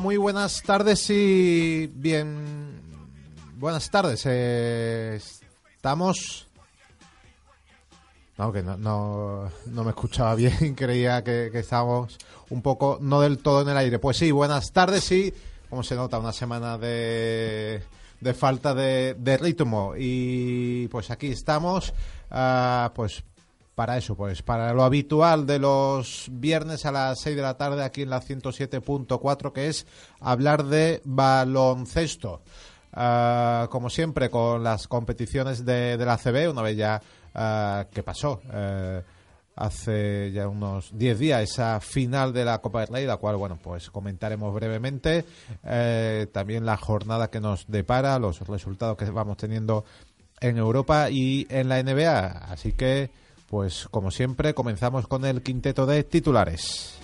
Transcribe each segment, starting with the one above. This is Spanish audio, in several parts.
Muy buenas tardes y bien. Buenas tardes. Eh, estamos. No, que no, no, me escuchaba bien, creía que, estábamos un poco, no del todo en el aire. Pues sí, buenas tardes y, como se nota, una semana de, de falta de, ritmo. Y pues aquí estamos, uh, pues para eso, pues para lo habitual de los viernes a las 6 de la tarde aquí en la 107.4, que es hablar de baloncesto. Ah, como siempre, con las competiciones de, la CB, una vez ya uh, que pasó eh, hace ya unos 10 días esa final de la Copa del Rey, la cual, bueno, pues comentaremos brevemente. Eh, también la jornada que nos depara, los resultados que vamos teniendo en Europa y en la NBA. Así que pues como siempre comenzamos con el quinteto de titulares.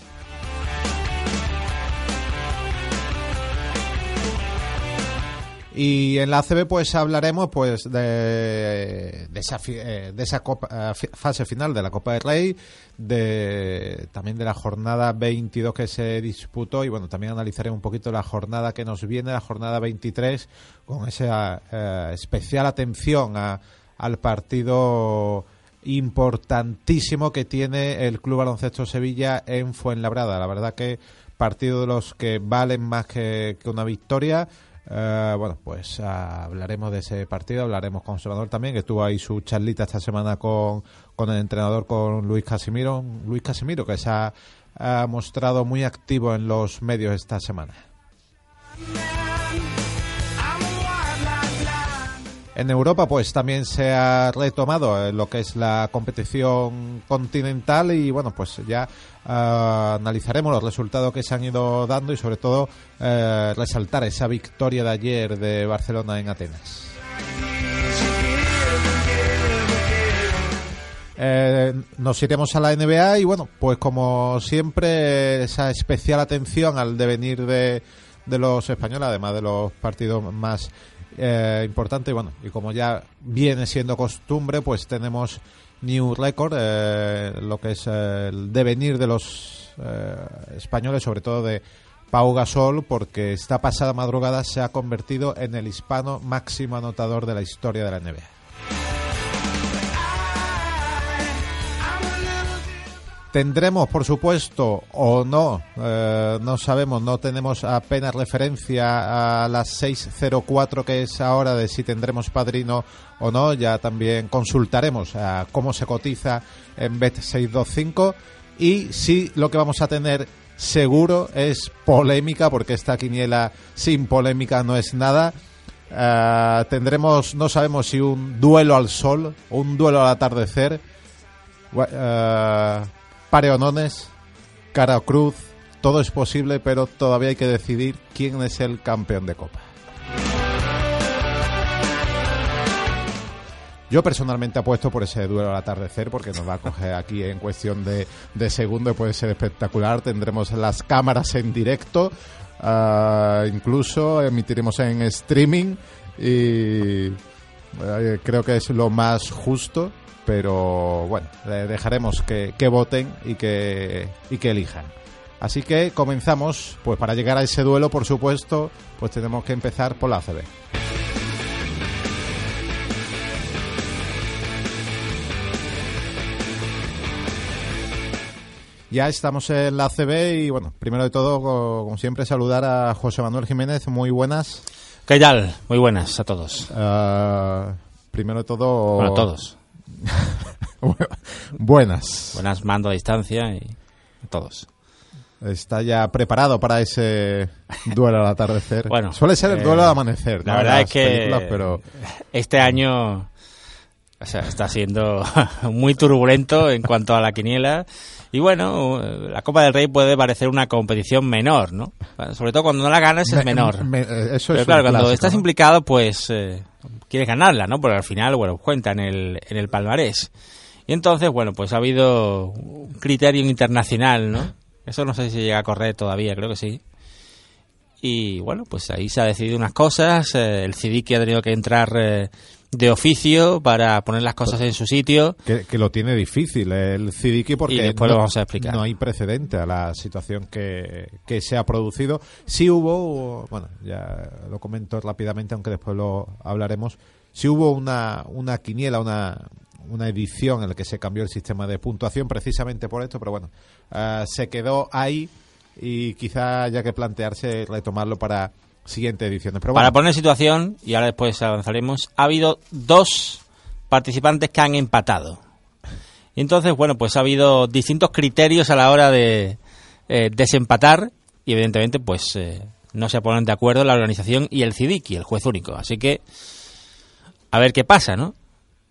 Y en la ACB pues hablaremos pues de, de esa, eh, de esa eh, fase final de la Copa del Rey, de, también de la jornada 22 que se disputó y bueno, también analizaremos un poquito la jornada que nos viene, la jornada 23, con esa eh, especial atención a, al partido importantísimo que tiene el Club Baloncesto Sevilla en Fuenlabrada. La verdad que partido de los que valen más que, una victoria. Eh, bueno, pues hablaremos de ese partido, hablaremos con su también, que estuvo ahí su charlita esta semana con, con el entrenador, con Luis Casimiro. Luis Casimiro, que se ha mostrado muy activo en los medios esta semana. En Europa, pues también se ha retomado eh, lo que es la competición continental y bueno, pues ya ah, analizaremos los resultados que se han ido dando y sobre todo eh, resaltar esa victoria de ayer de Barcelona en Atenas. Eh, nos iremos a la NBA y bueno, pues como siempre esa especial atención al devenir de, de los españoles, además de los partidos más eh, importante. Y bueno, y como ya viene siendo costumbre, pues tenemos New Record, eh, lo que es el devenir de los eh, españoles, sobre todo de Pau Gasol, porque esta pasada madrugada se ha convertido en el hispano máximo anotador de la historia de la NBA. Tendremos, por supuesto, o no, eh, no sabemos, no tenemos apenas referencia a las 6.04 que es ahora de si tendremos padrino o no. Ya también consultaremos a cómo se cotiza en Bet 625 y si lo que vamos a tener seguro es polémica, porque esta quiniela sin polémica no es nada. Eh, tendremos, no sabemos si un duelo al sol o un duelo al atardecer. Pareonones, cara o cruz, todo es posible, pero todavía hay que decidir quién es el campeón de Copa. Yo personalmente apuesto por ese duelo al atardecer porque nos va a coger aquí en cuestión de, de segundo puede ser espectacular. Tendremos las cámaras en directo, ah, incluso emitiremos en streaming y eh, creo que es lo más justo pero bueno, dejaremos que, voten y que, y que elijan. Así que comenzamos, pues para llegar a ese duelo, por supuesto, pues tenemos que empezar por la ACB. Ya estamos en la ACB y bueno, primero de todo, como siempre, saludar a José Manuel Jiménez. Muy buenas. ¿Qué tal? Muy buenas a todos. Ah, primero de todo... a todos. Buenas. Buenas, mando a distancia y a todos. Está ya preparado para ese duelo al atardecer. Bueno, suele ser el eh, duelo al amanecer. La verdad es que pero este año o sea, está siendo muy turbulento en cuanto a la quiniela. Y bueno, la Copa del Rey puede parecer una competición menor, ¿no? Sobre todo cuando no la ganas es Me- menor. me- eso Pero es claro, cuando clásico, estás ¿no? implicado, pues eh, quieres ganarla, ¿no? Porque al final, bueno, cuenta en el, en el palmarés. Y entonces, bueno, pues ha habido un criterio internacional, ¿no? Eso no sé si llega a correr todavía, creo que sí. Y bueno, pues ahí se ha decidido unas cosas. eh, el CIDIC ha tenido que entrar eh, de oficio para poner las cosas en su sitio. Que, que lo tiene difícil el Cidiki porque Y después no, lo vamos a explicar. no hay precedente a la situación que, que se ha producido. Sí hubo, bueno, ya lo comento rápidamente, aunque después lo hablaremos. Sí hubo una, una quiniela, una, una edición en la que se cambió el sistema de puntuación precisamente por esto, pero bueno, ah, se quedó ahí y quizá haya que plantearse retomarlo para siguientes ediciones. Pero Para bueno, poner en situación, y ahora después avanzaremos, ha habido dos participantes que han empatado. Y entonces, bueno, pues ha habido distintos criterios a la hora de eh, desempatar y evidentemente pues eh, no se ponen de acuerdo la organización y el CIDIC, el juez único. Así que a ver qué pasa, ¿no?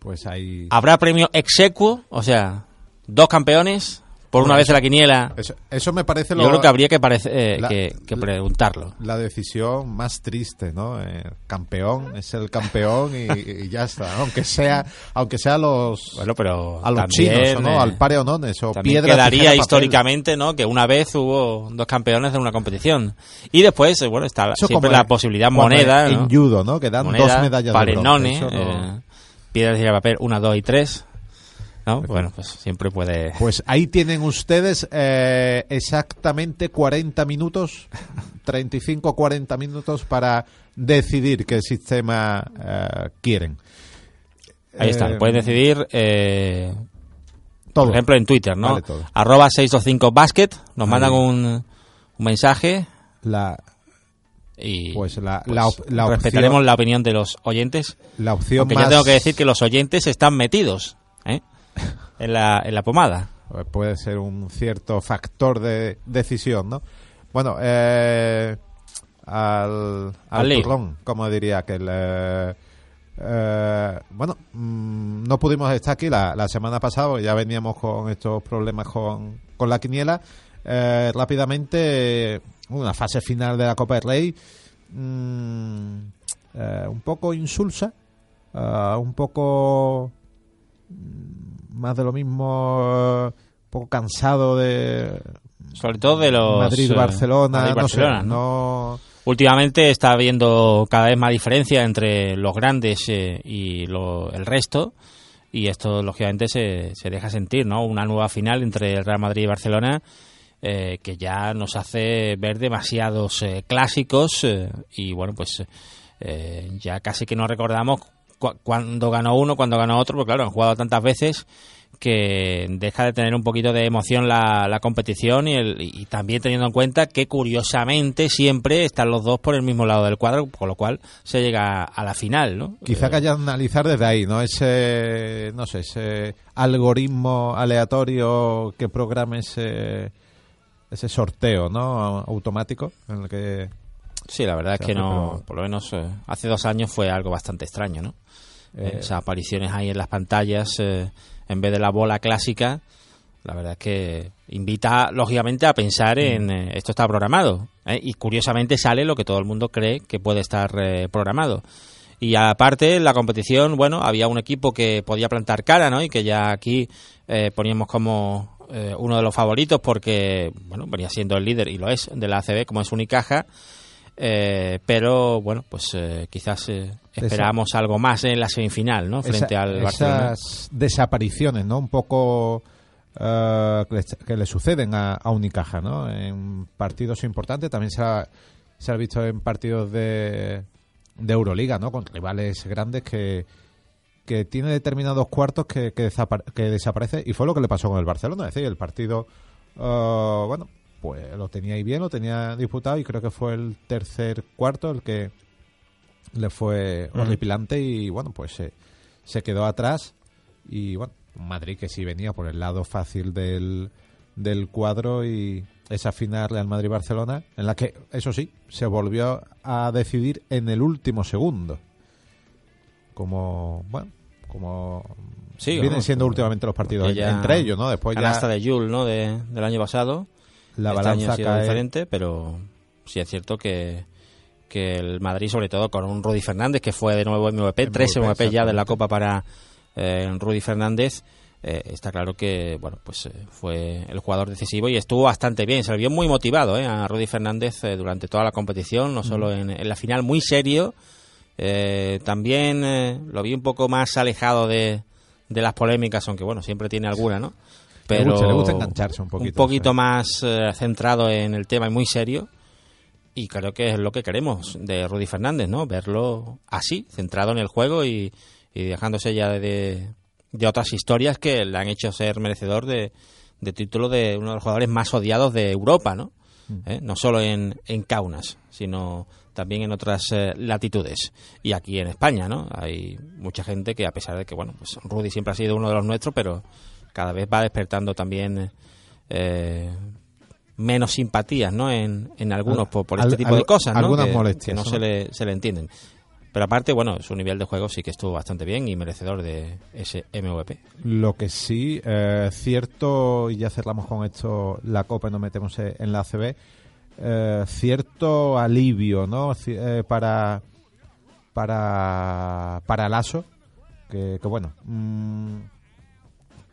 pues hay... Habrá premio exequo, o sea, dos campeones por una Bueno, vez en la quiniela. Eso, eso me parece lo, Yo creo que habría que, parece- eh, la- que, que preguntarlo. la decisión más triste, ¿no? Eh, campeón es el campeón y, y ya está. Aunque sea, aunque sea los Bueno, pero a los también, chinos, ¿no? eh, Al pare o nones o piedra quedaría tijera, históricamente, ¿no? Que una vez hubo dos campeones de una competición. Y después, eh, bueno, está Eso siempre la posibilidad moneda, en ¿no? judo, ¿no? Que dan Moneda, dos medallas de palenone, bronce. Eso no- eh, piedra, tijera, papel, una, dos y tres. ¿No? Bueno, pues siempre puede... Pues ahí tienen ustedes eh, exactamente 40 minutos, 35-40 minutos para decidir qué sistema eh, quieren. Ahí está, Eh, puedes decidir... eh, todo. Por ejemplo, en Twitter, ¿no? Vale. Arroba 625 basket, nos Ahí. mandan un, un mensaje La, y pues la, pues, la, op- la respetaremos opción, la opinión de los oyentes. la opción más... ya tengo que decir que los oyentes están metidos ¿eh? en, la, en la pomada. Eh, puede ser un cierto factor de decisión, ¿no? Bueno, eh, al, al turrón, como diría aquel. eh, eh, bueno, mm, no pudimos estar aquí la, la semana pasada, porque ya veníamos con estos problemas con, con la quiniela. Eh, rápidamente, una fase final de la Copa del Rey, mm, eh, un poco insulsa, ah, un poco mm, más de lo mismo, eh, un poco cansado de Sobre todo de los... Madrid, eh, Barcelona, no Madrid-Barcelona, sé, ¿no? no Últimamente está habiendo cada vez más diferencia entre los grandes eh, y lo- el resto. Y esto, lógicamente, se, se deja sentir, ¿no? Una nueva final entre el Real Madrid y Barcelona eh, que ya nos hace ver demasiados eh, clásicos eh, y, bueno, pues eh, ya casi que no recordamos cu- cuándo ganó uno, cuándo ganó otro, porque, claro, han jugado tantas veces que deja de tener un poquito de emoción la, la competición y, el, y también teniendo en cuenta que curiosamente siempre están los dos por el mismo lado del cuadro, con lo cual se llega a la final, ¿no? Quizá que haya analizar desde ahí, ¿no? Ese, no sé, ese algoritmo aleatorio que programe ese, ese sorteo, ¿no? Automático, en el que... Sí, la verdad es que no, por lo menos eh, hace dos años fue algo bastante extraño, ¿no? Eh, Eh, esas apariciones ahí en las pantallas eh, en vez de la bola clásica, la verdad es que invita lógicamente a pensar en Mm. eh, esto está programado ¿eh? y curiosamente sale lo que todo el mundo cree que puede estar eh, programado. Y aparte, en la competición, bueno, había un equipo que podía plantar cara, ¿no? Y que ya aquí eh, poníamos como uno de los favoritos porque, bueno, venía siendo el líder y lo es de la ACB, como es Unicaja. Eh, pero, bueno, pues eh, quizás eh, esperamos algo más en la semifinal, ¿no? Frente esa- al Barcelona. esas desapariciones, ¿no? Un poco eh, que, le, que le suceden a, a Unicaja, ¿no? En partidos importantes, también se ha, se ha visto en partidos de, de Euroliga, ¿no? Con rivales grandes que, que tiene determinados cuartos que, que, desapar- que desaparece y fue lo que le pasó con el Barcelona, es decir, el partido, eh, bueno, pues lo tenía ahí bien, lo tenía disputado y creo que fue el tercer cuarto el que le fue Ujú. horripilante y bueno, pues se, se quedó atrás y bueno, Madrid que sí venía por el lado fácil del, del cuadro y esa final Real Madrid-Barcelona, en la que, eso sí, se volvió a decidir en el último segundo. Como, bueno, como Sí, vienen siendo últimamente los partidos entre ellos, ¿no? Después ya de Jules, ¿no? De, del año pasado. La este año balanza ha sido cae. diferente, pero sí es cierto que, que el Madrid, sobre todo con un Rudy Fernández, que fue de nuevo MVP, tres MVP, ya de la. Copa para eh, Rudy Fernández, eh, está claro que bueno pues eh, fue el jugador decisivo y estuvo bastante bien. Se le vio muy motivado eh, a Rudy Fernández eh, durante toda la competición, no solo en, en la final, muy serio. Eh, también lo vi un poco más alejado de, de las polémicas, aunque bueno, siempre tiene alguna, ¿no? Le gusta- le gusta engancharse un poquito, Un poquito sí. más eh, centrado en el tema y muy serio. Y creo que es lo que queremos de Rudy Fernández, ¿no? Verlo así, centrado en el juego y, y dejándose ya de, de otras historias que le han hecho ser merecedor de, de título de uno de los jugadores más odiados de Europa, ¿no? ¿Eh? No solo en, en Kaunas, sino también en otras eh, latitudes. Y aquí en España, ¿no? Hay mucha gente que, a pesar de que, bueno, pues Rudy siempre ha sido uno de los nuestros, pero cada vez va despertando también eh, menos simpatías, ¿no? En, en algunos por, por este Al- tipo al- de cosas, ¿no? algunas que, molestias, que no se le, se le entienden. Pero aparte, bueno, su nivel de juego sí que estuvo bastante bien y merecedor de ese MVP. Lo que sí, eh, cierto, y ya cerramos con esto la Copa y nos metemos en la ACB, eh, cierto alivio, ¿no? Eh, para, para, para Lasso, que, que bueno, mm,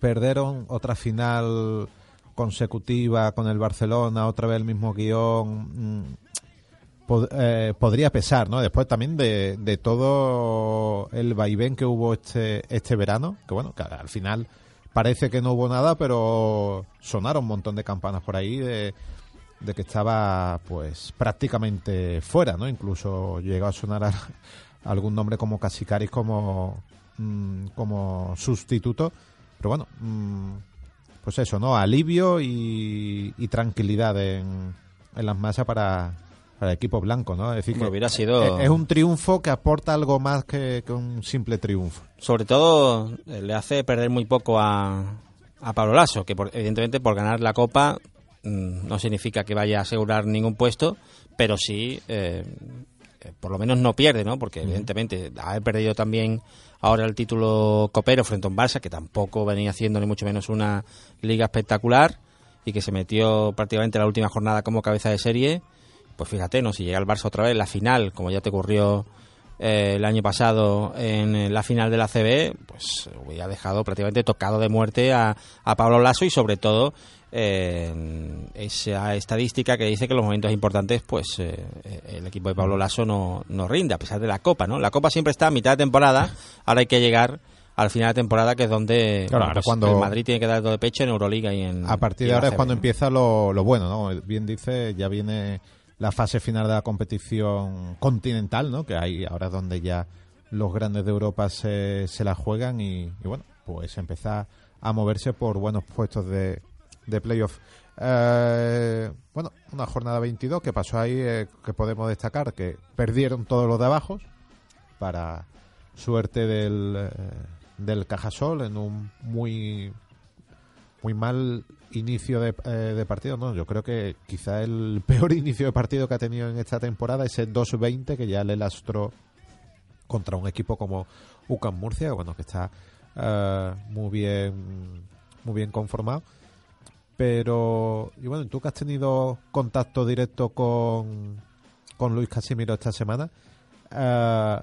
perdieron otra final consecutiva con el Barcelona, otra vez el mismo guion. mm, eh, podría pesar, ¿no? Después también de, de todo el vaivén que hubo este, este verano, que bueno, que al final parece que no hubo nada, pero sonaron un montón de campanas por ahí de, de que estaba pues prácticamente fuera, ¿no? Incluso llegó a sonar algún nombre como Casicaris como, mm, como sustituto, pero bueno, mm, pues eso, ¿no? Alivio y, y tranquilidad en, en las masas para, para el equipo blanco, ¿no? Es decir, que hubiera sido- es- es un triunfo que aporta algo más que, que un simple triunfo. Sobre todo eh, le hace perder muy poco a, a Pablo Lasso, que por- evidentemente por ganar la Copa mm, no significa que vaya a asegurar ningún puesto, pero sí, eh, eh, por lo menos no pierde, ¿no? Porque evidentemente haber perdido también ahora el título copero frente a un Barça, que tampoco venía haciendo ni mucho menos una liga espectacular y que se metió prácticamente en la última jornada como cabeza de serie, pues fíjate, ¿no? Si llega el Barça otra vez, la final, como ya te ocurrió eh, el año pasado en la final de la CB, pues hubiera dejado prácticamente tocado de muerte a, a Pablo Lasso y sobre todo eh, esa estadística que dice que en los momentos importantes pues eh, el equipo de Pablo Lasso no, no rinde a pesar de la Copa, ¿no? La Copa siempre está a mitad de temporada, ahora hay que llegar al final de temporada que es donde Claro, bueno, pues, cuando- el Madrid tiene que dar todo de pecho en Euroliga y en A partir de ahora es cuando empieza lo, lo bueno, ¿no? Bien dice, ya viene la fase final de la competición continental, ¿no? Que ahí ahora es donde ya los grandes de Europa se, se la juegan y, y bueno, pues empezar a moverse por buenos puestos de, de playoff. Eh, bueno, una jornada 22 que pasó ahí eh, que podemos destacar que perdieron todos los de abajo para suerte del, eh, del Cajasol en un muy muy mal inicio de, eh, partido, ¿no? Yo creo que quizá el peor inicio de partido que ha tenido en esta temporada, ese 2-20 que ya le lastró contra un equipo como UCAM Murcia, bueno, que está muy bien muy bien conformado. Pero, y bueno, tú que has tenido contacto directo con, con Luis Casimiro esta semana, eh,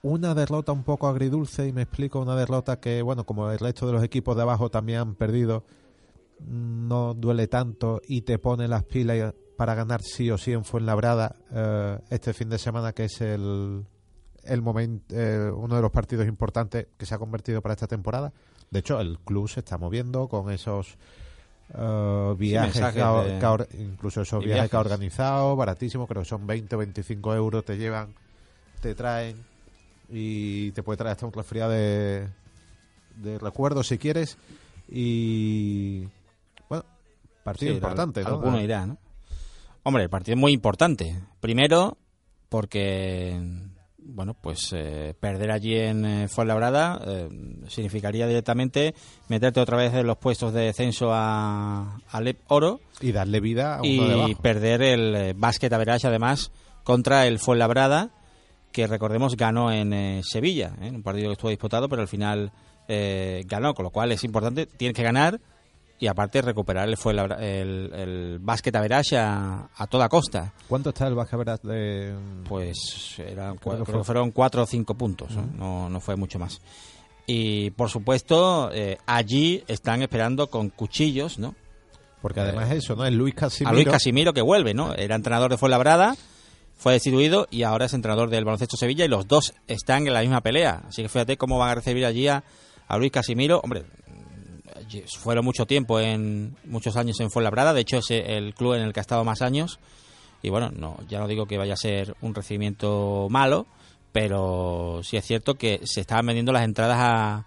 una derrota un poco agridulce, y me explico, una derrota que, bueno, como el resto de los equipos de abajo también han perdido, no duele tanto y te pone las pilas para ganar sí o sí en Fuenlabrada eh, este fin de semana, que es el, el momento, eh, uno de los partidos importantes que se ha convertido para esta temporada. De hecho, el club se está moviendo con esos eh, viajes, mensajes que ha- de- que ha or- incluso esos y viajes que ha viajes. organizado, baratísimos, creo que son 20 o 25 euros, te llevan, te traen y te puede traer hasta un resfriado de, de recuerdos si quieres. Y bueno, partido Sí, importante, al- ¿no? Alguno irá, ¿no? Hombre, el partido es muy importante. Primero, porque bueno, pues eh, perder allí en eh, Fuenlabrada eh, significaría directamente meterte otra vez en los puestos de descenso a, Lep Oro y darle vida a uno y perder el eh, básquet average además contra el Fuenlabrada que recordemos ganó en Sevilla, en un partido que estuvo disputado, pero al final ganó, con lo cual es importante, tienes que ganar y aparte recuperar el, fue el, el básquet average a, a, toda costa. ¿Cuánto está el básquet average de...? Pues creo, que fueron cuatro o cinco puntos, no, no fue mucho más. Y por supuesto, eh, allí están esperando con cuchillos, ¿no? Porque además eso, ¿no? Es Luis Casimiro. A Luis Casimiro que vuelve, ¿no? Era entrenador de Fuenlabrada, fue destituido y ahora es entrenador del Baloncesto Sevilla y los dos están en la misma pelea. Así que fíjate cómo van a recibir allí a, a Luis Casimiro. Hombre, fueron mucho tiempo, en muchos años en Fuenlabrada, de hecho es el club en el que ha estado más años. Y bueno, no, ya no digo que vaya a ser un recibimiento malo, pero sí es cierto que se estaban vendiendo las entradas a,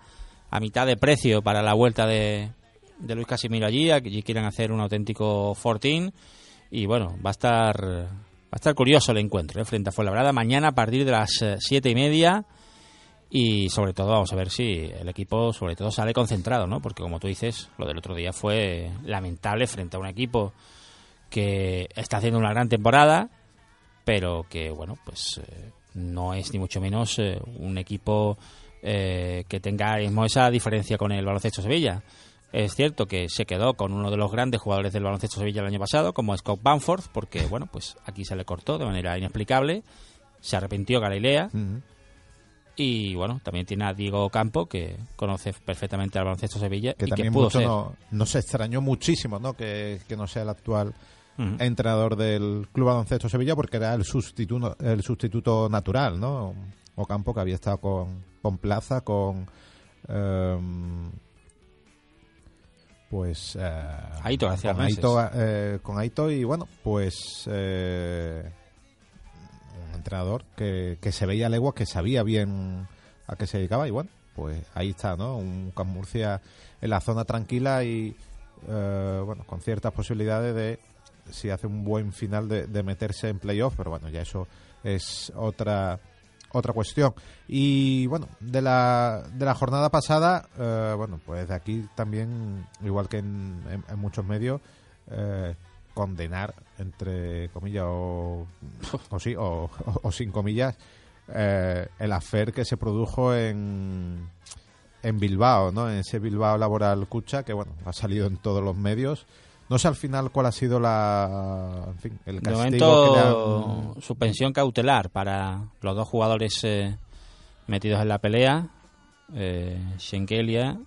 a mitad de precio para la vuelta de, de Luis Casimiro allí, allí quieren hacer un auténtico fortín y bueno, va a estar va a estar curioso el encuentro ¿eh? frente a Fuenlabrada mañana a partir de las eh, siete y media y sobre todo vamos a ver si el equipo sobre todo sale concentrado, ¿no? Porque como tú dices, lo del otro día fue lamentable frente a un equipo que está haciendo una gran temporada, pero que bueno, pues eh, no es ni mucho menos eh, un equipo eh, que tenga esa diferencia con el baloncesto Sevilla. Es cierto que se quedó con uno de los grandes jugadores del baloncesto Sevilla el año pasado, como Scott Banford, porque bueno, pues aquí se le cortó de manera inexplicable. Se arrepintió Galilea. Y bueno, también tiene a Diego Campo, que conoce perfectamente al baloncesto Sevilla. Que y también que pudo No, no, se extrañó muchísimo ¿no? que, no sea el actual entrenador del Club Baloncesto Sevilla, porque era el sustituto, el sustituto natural, ¿no? Ocampo, que había estado con, con Plaza, con. Em, pues. Eh, Aito, con, Aito, eh, con Aito, y bueno, pues. Eh, entrenador que, que se veía a legua, que sabía bien a qué se dedicaba y bueno, pues ahí está, ¿no? Un Camp Murcia en la zona tranquila y eh, bueno, con ciertas posibilidades de si hace un buen final de, meterse en playoff, pero bueno, ya eso es otra otra cuestión. Y bueno, de la, de la jornada pasada, eh, bueno, pues de aquí también, igual que en, muchos medios, eh, condenar, entre comillas, o, o sí, o, sin comillas, eh, el afer que se produjo en, en Bilbao, ¿no? En ese Bilbao Laboral Cucha, que bueno, ha salido en todos los medios. No sé al final cuál ha sido la, en fin, el castigo de momento, suspensión cautelar para los dos jugadores eh, metidos en la pelea. Eh, Schenkelia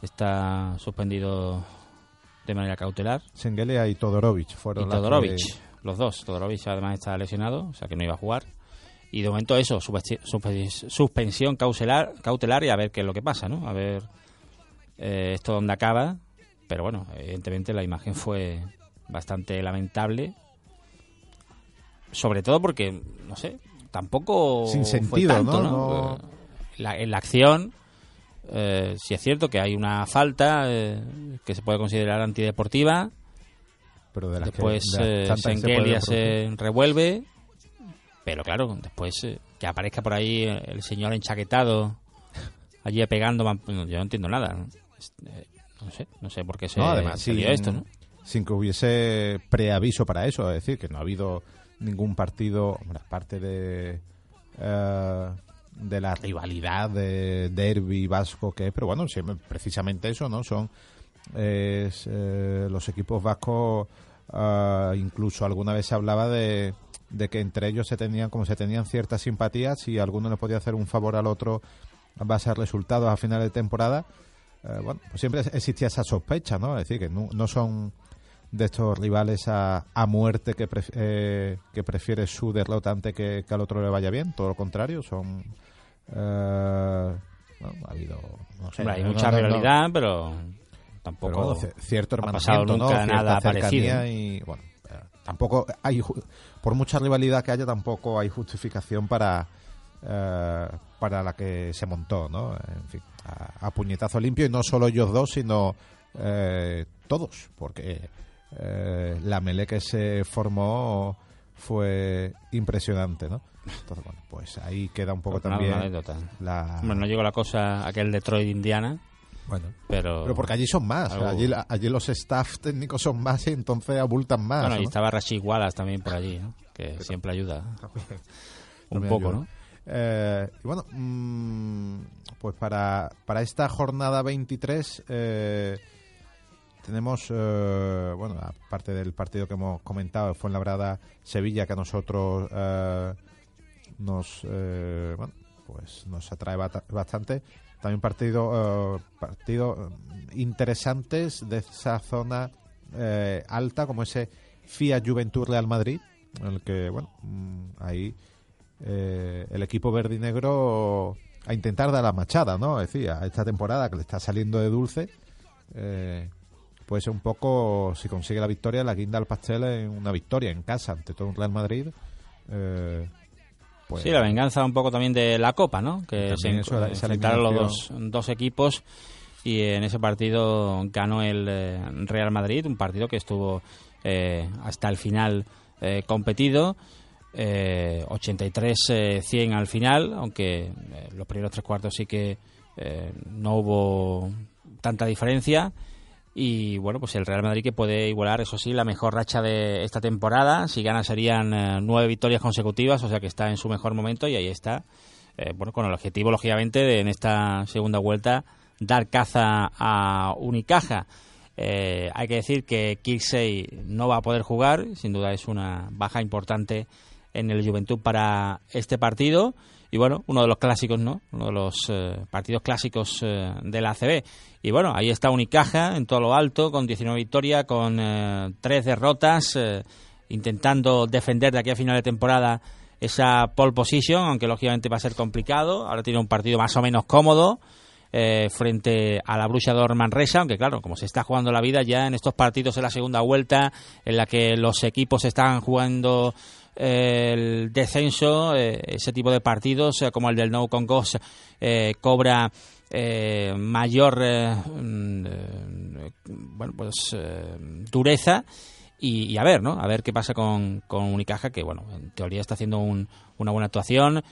está suspendido de manera cautelar. Sengelia y Todorovic fueron y Todorovic, los dos. Todorovic además está lesionado, o sea que no iba a jugar. Y de momento eso, suspensión cautelar, cautelar y a ver qué es lo que pasa, ¿no? A ver eh, esto dónde acaba. Pero bueno, evidentemente la imagen fue bastante lamentable. Sobre todo porque, no sé, tampoco Sin sentido, ¿no? en la acción eh, si es cierto que hay una falta eh, que se puede considerar antideportiva, pero de después que, eh, se, revuelve, pero claro, después eh, que aparezca por ahí el señor enchaquetado allí pegando, yo no entiendo nada. No, sé, no sé por qué se, además, esto, ¿no? Sin que hubiese preaviso para eso, es decir, que no ha habido ningún partido, aparte de de la rivalidad de derby vasco que es, pero bueno, precisamente eso, ¿no? Son eh, los equipos vascos, ah, incluso alguna vez se hablaba de, de que entre ellos se tenían, como se tenían ciertas simpatías, y alguno le podía hacer un favor al otro a base de resultados a final de temporada, eh, bueno, pues siempre existía esa sospecha, ¿no? Es decir, que no, son de estos rivales a, a muerte que, eh, que prefiere su derrota antes que, que, al otro le vaya bien, todo lo contrario, son eh, ha habido. hay mucha rivalidad, pero tampoco. cierto ha pasado nunca nada parecido. Y, bueno, eh, tampoco hay. Por mucha rivalidad que haya, tampoco hay justificación para. Eh, para la que se montó, ¿no? En fin, a, puñetazo limpio y no solo ellos dos, sino todos, porque la mele que se formó fue impresionante, ¿no? Entonces, bueno, pues ahí queda un poco Pues también una anécdota. la... Hombre, no llegó la cosa aquel Detroit Indiana, Bueno, pero... pero porque allí son más, Algo- allí, allí los staff técnicos son más y entonces abultan más. Bueno, y ¿no? estaba Rashid Wallace también por allí, ¿no? que siempre ayuda un poco, ayuda. ¿no? Eh, y bueno, mm, pues para, para esta jornada 23 eh, tenemos, eh, bueno, aparte del partido que hemos comentado, fue en la Sevilla, que a nosotros eh, nos, eh, bueno, pues nos atrae bastante. También partido, eh, partido eh, interesantes de esa zona eh, alta, como ese FIA Juventud Real Madrid, en el que, bueno, mm, ahí eh, el equipo verde y negro a intentar dar la machada, ¿no? Es decir, a esta temporada que le está saliendo de dulce, puede ser un poco, si consigue la victoria, la guinda al pastel en una victoria en casa ante todo un Real Madrid. eh, pues, Sí, la venganza un poco también de la Copa, ¿no? Que se eso, enfrentaron los dos, dos equipos y en ese partido ganó el eh, Real Madrid, un partido que estuvo eh, hasta el final eh, competido. Eh, 83-100 al final, aunque eh, los primeros tres cuartos sí que eh, no hubo tanta diferencia. Y bueno, pues el Real Madrid que puede igualar, eso sí, la mejor racha de esta temporada. Si gana serían eh, nueve victorias consecutivas, o sea que está en su mejor momento y ahí está. eh, bueno, con el objetivo, lógicamente, de en esta segunda vuelta dar caza a Unicaja. Eh, hay que decir que Kirksey no va a poder jugar, sin duda es una baja importante en el Juventud para este partido. Y bueno, uno de los clásicos, ¿no? Uno de los eh, partidos clásicos eh, de la ACB. Y bueno, ahí está Unicaja en todo lo alto, con 19 victorias, con eh, 3 derrotas, eh, intentando defender de aquí a final de temporada esa pole position, aunque lógicamente va a ser complicado. Ahora tiene un partido más o menos cómodo eh, frente a la Bruchador Manresa, aunque claro, como se está jugando la vida ya en estos partidos en la segunda vuelta, en la que los equipos están jugando el descenso, eh, ese tipo de partidos, eh, como el del No Concos, eh, cobra mayor mm, bueno pues dureza y, a ver, ¿no? A ver qué pasa con, con Unicaja, que, bueno, en teoría está haciendo un- una buena actuación.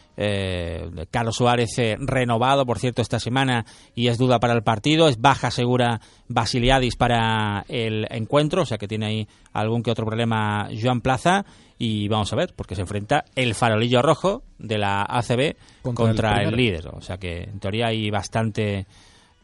Carlos Suárez renovado, por cierto, esta semana y es duda para el partido. Es baja segura Basiliadis para el encuentro, o sea que tiene ahí algún que otro problema Joan Plaza. Y vamos a ver, porque se enfrenta el farolillo rojo de la ACB Contra contra, el líder. O sea que en teoría hay bastante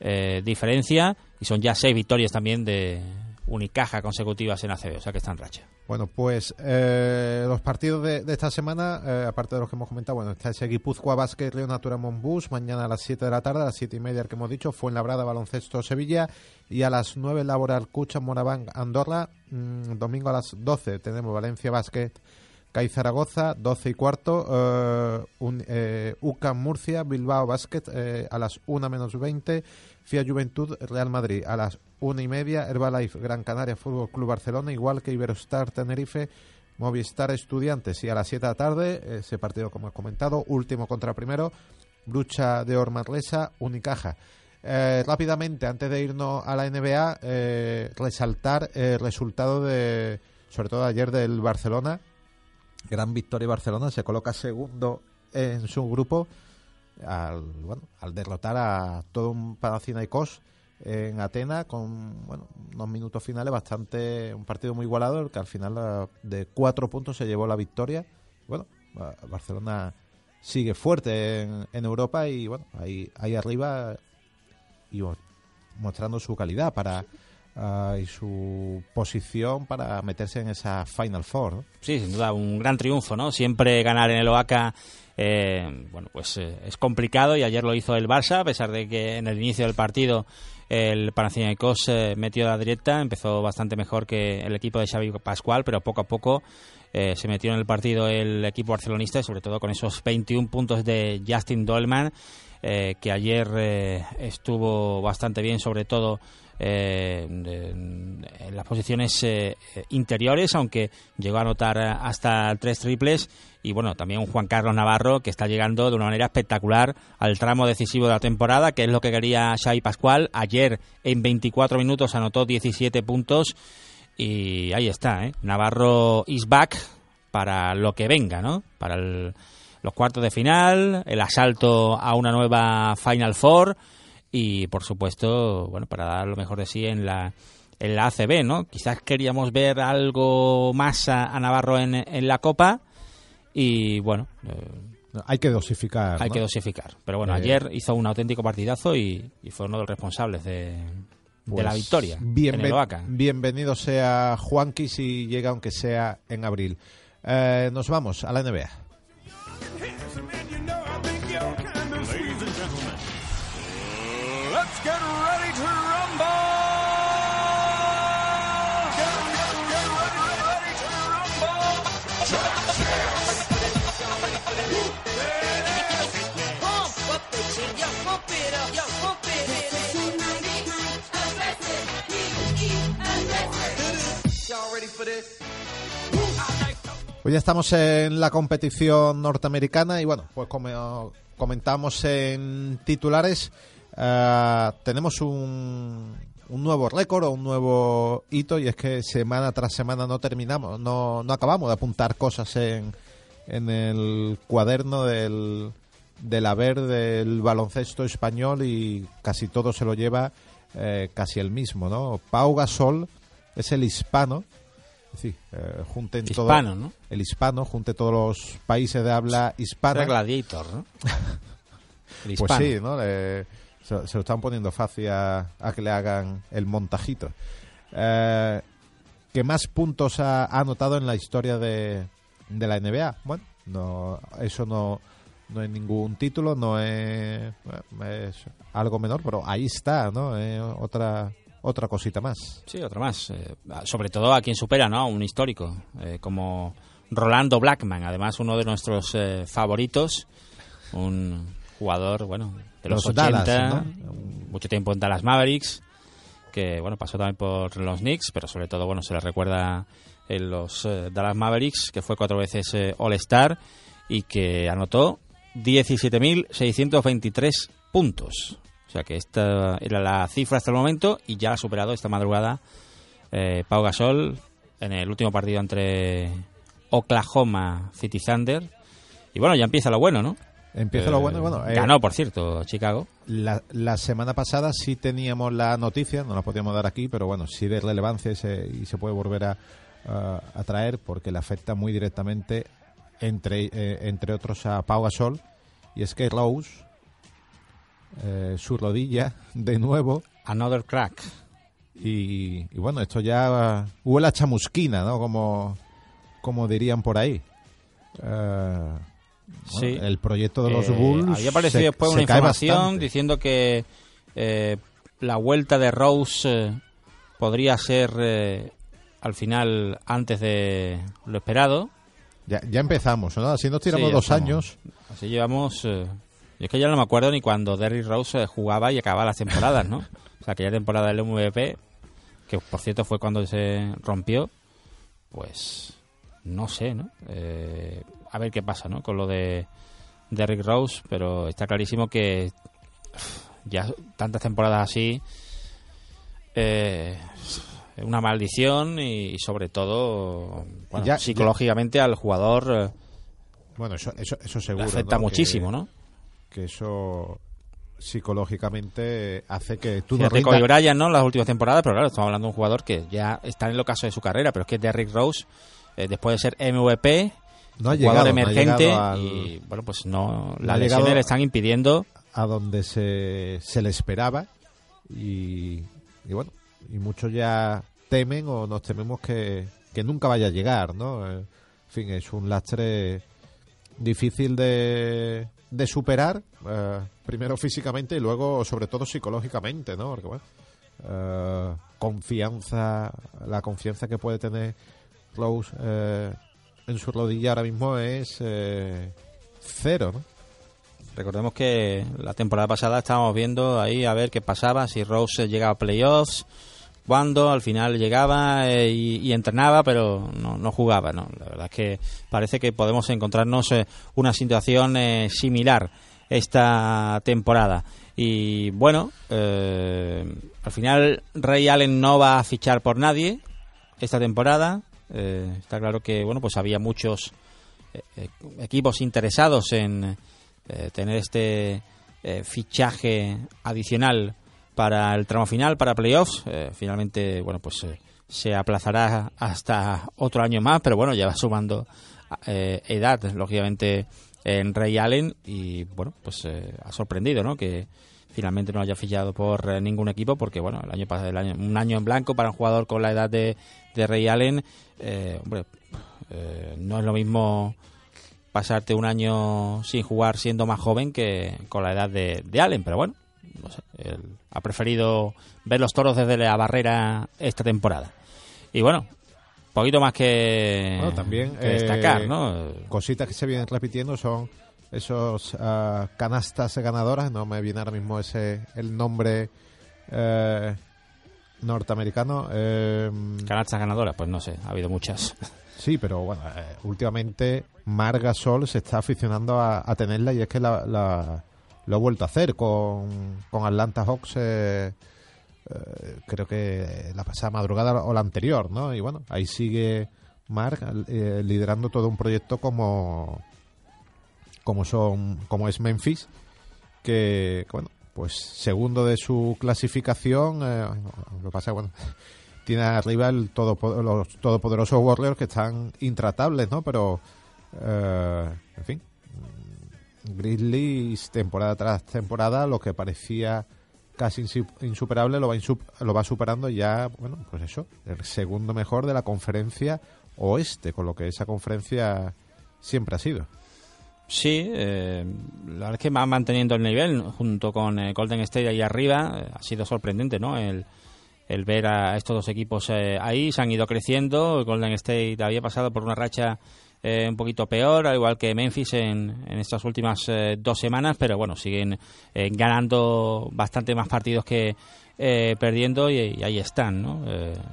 eh, diferencia y son ya seis victorias también de Unicaja consecutivas en ACB, o sea que está en racha. Bueno, pues eh, los partidos de, de esta semana, eh, aparte de los que hemos comentado, bueno, está ese Guipúzcoa Basket Río Natura Monbus, mañana a las 7 de la tarde, a las 7 y media el que hemos dicho, fue en Labrada Baloncesto Sevilla, y a las 9 Laboral Cucha Moraván Andorra, Mm, domingo a las 12 tenemos Valencia Basket CAI Zaragoza, 12 y cuarto, eh, un, eh, UCAM Murcia, Bilbao Basket eh, a las 1 menos 20, FIA Juventud Real Madrid. A las 1 y media, Herbalife Gran Canaria Fútbol Club Barcelona, igual que Iberostar Tenerife, Movistar Estudiantes. Y a las 7 de la tarde, ese partido como he comentado, último contra primero, Brucha de Ormarlesa, Unicaja. Eh, rápidamente, antes de irnos a la NBA, eh, resaltar el resultado de, sobre todo ayer del Barcelona, gran victoria Barcelona, se coloca segundo en su grupo al, bueno, al derrotar a todo un Panathinaikos en Atenas con bueno, unos minutos finales bastante un partido muy igualado el que al final eh, de cuatro puntos se llevó la victoria bueno Ba- Barcelona sigue fuerte en, en Europa y bueno ahí ahí arriba y mo- mostrando su calidad para ah, y su posición para meterse en esa Final Four. Sí, sin duda, un gran triunfo, ¿no? Siempre ganar en el OACA, eh, bueno, pues eh, es complicado y ayer lo hizo el Barça, a pesar de que en el inicio del partido el Panathinaikos eh, metió la directa, empezó bastante mejor que el equipo de Xavi Pascual, pero poco a poco eh, se metió en el partido el equipo barcelonista y sobre todo con esos 21 puntos de Justin Dolman, eh, que ayer estuvo bastante bien, sobre todo eh, en, las posiciones eh, interiores, aunque llegó a anotar eh, hasta tres triples. Y bueno, también un Juan Carlos Navarro que está llegando de una manera espectacular al tramo decisivo de la temporada, que es lo que quería Xavi Pascual. Ayer en 24 minutos anotó 17 puntos y ahí está, ¿eh? Navarro is back, para lo que venga, ¿no? Para el, los cuartos de final, el asalto a una nueva Final Four y, por supuesto, bueno, para dar lo mejor de sí en la, en la ACB, ¿no? Quizás queríamos ver algo más a, Navarro en, en, la Copa y, bueno... Eh, hay que dosificar. Hay que dosificar. Pero bueno, eh, ayer hizo un auténtico partidazo y, fue uno de los responsables de, de la pues victoria Bienvenido sea Juanqui si llega aunque sea en abril. Eh, nos vamos a la NBA. Pues ya estamos en la competición norteamericana y bueno, pues como comentamos en titulares, eh, tenemos un, un nuevo récord o un nuevo hito y es que semana tras semana no terminamos, no, no acabamos de apuntar cosas en, en el cuaderno del, del haber del baloncesto español y casi todo se lo lleva eh, casi el mismo, ¿no? Pau Gasol es el hispano sí, eh, junten hispano, ¿no? el hispano, junte todos los países de habla hispana. El gladiator, ¿no? pues sí, ¿no? Se, lo están poniendo fácil a, que le hagan el montajito. Eh, ¿Qué más puntos ha, anotado en la historia de, de la NBA? Bueno, no, eso no, no es ningún título, no es, es algo menor, pero ahí está, ¿no? Es otra otra cosita más. Sí, otra más. Eh, sobre todo a quien supera, ¿no? Un histórico, eh, como Rolando Blackman, además uno de nuestros eh, favoritos, un jugador, bueno, de los, 80, mucho tiempo en Dallas Mavericks, que, bueno, pasó también por los Knicks, pero sobre todo, bueno, se le recuerda en los Dallas Mavericks, que fue cuatro veces All-Star y que anotó 17.623 puntos sea que esta era la cifra hasta el momento y ya ha superado esta madrugada eh, Pau Gasol en el último partido entre Oklahoma City Thunder. Y bueno, ya empieza lo bueno, ¿no? Empieza lo bueno, bueno. Eh, ganó, por cierto, Chicago. La, la, semana pasada sí teníamos la noticia, no la podíamos dar aquí, pero bueno, sí de relevancia y se puede volver a, a, traer porque le afecta muy directamente, entre, eh, entre otros, a Pau Gasol. Y es que Rose eh, su rodilla de nuevo. Another crack. Y, bueno, esto ya huele a chamusquina, ¿no? Como, como dirían por ahí. Eh, sí. El proyecto de los Bulls. Había aparecido después una información diciendo que eh, la vuelta de Rose podría ser al final antes de lo esperado. Ya, ya empezamos, ¿no? Así nos tiramos dos años. Así llevamos yo es que ya no me acuerdo ni cuando Derrick Rose eh, jugaba y acababa las temporadas, ¿no? O sea, aquella temporada del MVP, que por cierto fue cuando se rompió, pues no sé, ¿no? Eh, a ver qué pasa, ¿no? Con lo de Derrick Rose, pero está clarísimo que ya tantas temporadas así eh, una maldición y, sobre todo psicológicamente al jugador bueno eso eso, eso seguro afecta muchísimo no que eso psicológicamente hace que tú no rindas... Bryan, ¿no? Las últimas temporadas, pero claro, estamos hablando de un jugador que ya está en el ocaso de su carrera, pero es que Derrick Rose, eh, después de ser MVP, no ha jugador emergente, y bueno, pues no, las lesiones le están impidiendo... A donde se, se le esperaba y, y bueno, y muchos ya temen o nos tememos que, que nunca vaya a llegar, ¿no? En fin, es un lastre difícil de, de superar, eh, primero físicamente y luego, sobre todo, psicológicamente, ¿no? Porque, bueno, eh, confianza, la confianza que puede tener Rose eh, en su rodilla ahora mismo es cero, ¿no? Recordemos que la temporada pasada estábamos viendo ahí a ver qué pasaba, si Rose llegaba a playoffs, cuando al final llegaba eh, y, entrenaba, pero no, jugaba. ¿no? La verdad es que parece que podemos encontrarnos eh, una situación eh, similar esta temporada. Y bueno, al final Ray Allen no va a fichar por nadie esta temporada. Eh, está claro que bueno pues había muchos eh, equipos interesados en tener este fichaje adicional para el tramo final, para playoffs. finalmente, bueno, pues se aplazará hasta otro año más, pero bueno, ya va sumando edad, lógicamente, en Ray Allen y bueno, pues ha sorprendido, ¿no? Que finalmente no haya fichado por eh, ningún equipo porque bueno el año pasado el año un año en blanco para un jugador con la edad de, de Ray Allen eh, hombre eh, no es lo mismo pasarte un año sin jugar siendo más joven que con la edad de, de Allen pero bueno no sé, él ha preferido ver los toros desde la barrera esta temporada. Y bueno poquito más que, también destacar no cositas que se vienen repitiendo son esos ah, canastas ganadoras, no me viene ahora mismo ese el nombre eh, norteamericano. Eh, canastas ganadoras, pues no sé, ha habido muchas. Sí, pero bueno, eh, últimamente Marga Sol se está aficionando a, tenerla y es que la, lo ha vuelto a hacer con, con Atlanta Hawks. Eh, creo que la pasada madrugada o la anterior, ¿no? Y bueno, ahí sigue Marg liderando todo un proyecto como como son como es Memphis que bueno pues segundo de su clasificación eh, lo pasa bueno tiene arriba el todo, los todopoderosos Warriors que están intratables no pero eh, en fin Grizzlies temporada tras temporada lo que parecía casi insuperable lo va, lo va superando ya bueno pues eso el segundo mejor de la conferencia oeste con lo que esa conferencia siempre ha sido Sí, eh, la verdad es que va manteniendo el nivel junto con eh, Golden State ahí arriba. Eh, ha sido sorprendente, ¿no? El, el ver a estos dos equipos ahí, se han ido creciendo. Golden State había pasado por una racha un poquito peor, al igual que Memphis en, en estas últimas dos semanas, pero bueno, siguen ganando bastante más partidos que perdiendo y, y, ahí están, ¿no?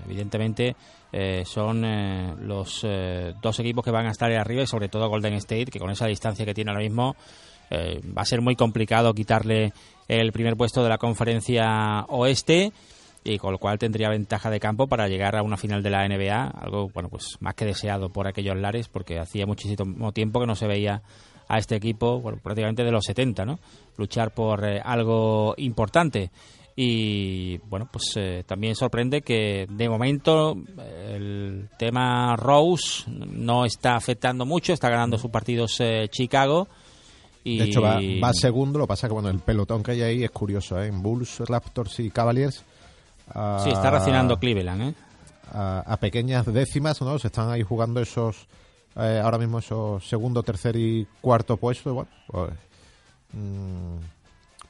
evidentemente eh, son eh, los eh, dos equipos que van a estar ahí arriba y sobre todo Golden State, que con esa distancia que tiene ahora mismo va a ser muy complicado quitarle el primer puesto de la conferencia oeste y con lo cual tendría ventaja de campo para llegar a una final de la NBA, algo bueno pues más que deseado por aquellos lares porque hacía muchísimo tiempo que no se veía a este equipo, bueno, prácticamente de los 70, ¿no? Luchar por algo importante y bueno pues eh, también sorprende que de momento el tema Rose no está afectando mucho está ganando sus partidos eh, Chicago. Y de hecho va, va, segundo lo pasa que bueno el pelotón que hay ahí es curioso ¿eh? en Bulls Raptors y Cavaliers sí está racionando Cleveland a, pequeñas décimas no se están ahí jugando esos ahora mismo esos segundo tercer y cuarto puesto bueno pues, mm,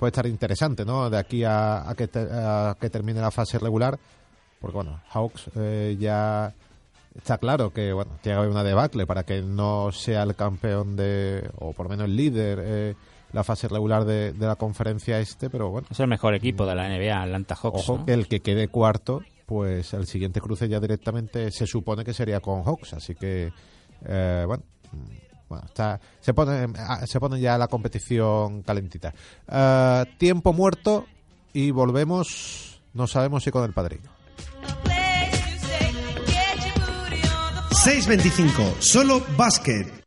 puede estar interesante, ¿no? De aquí a, que, que termine la fase regular, porque bueno, Hawks eh, ya está claro que bueno tiene que haber una debacle para que no sea el campeón de, o por lo menos el líder, eh, la fase regular de, la conferencia este, pero bueno. Es el mejor equipo de la NBA, Atlanta Hawks. Ojo, que el que quede cuarto, pues el siguiente cruce ya directamente se supone que sería con Hawks, así que, eh, bueno está, se, pone, ah, se pone ya la competición calentita. Ah, tiempo muerto y volvemos, no sabemos si con el padrino. 6.25, solo básquet.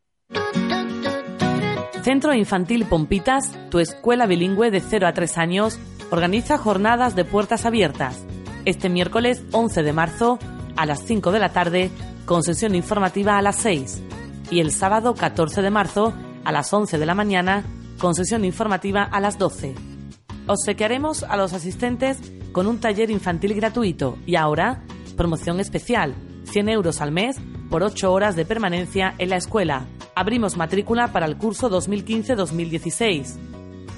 Centro Infantil Pompitas, tu escuela bilingüe de 0 a 3 años, organiza jornadas de puertas abiertas. Este miércoles 11 de marzo, a las 5 de la tarde, con sesión informativa a las 6 y el sábado 14 de marzo a las 11 de la mañana con sesión informativa a las 12. Obsequiaremos a los asistentes con un taller infantil gratuito y ahora promoción especial, 100 euros al mes por 8 horas de permanencia en la escuela. Abrimos matrícula para el curso 2015-2016.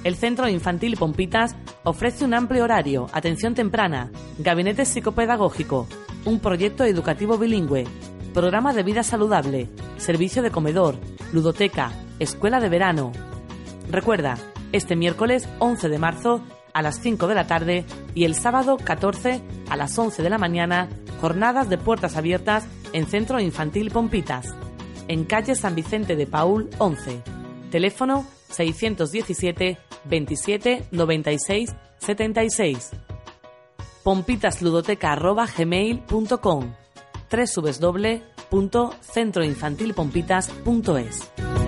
El Centro Infantil Pompitas ofrece un amplio horario, atención temprana, gabinete psicopedagógico, un proyecto educativo bilingüe, programa de vida saludable, servicio de comedor, ludoteca, escuela de verano. Recuerda, este miércoles 11 de marzo a las 5 de la tarde y el sábado 14 a las 11 de la mañana, jornadas de puertas abiertas en Centro Infantil Pompitas, en calle San Vicente de Paul 11. Teléfono 617 27 96 76. pompitasludoteca.gmail.com www.centroinfantilpompitas.es.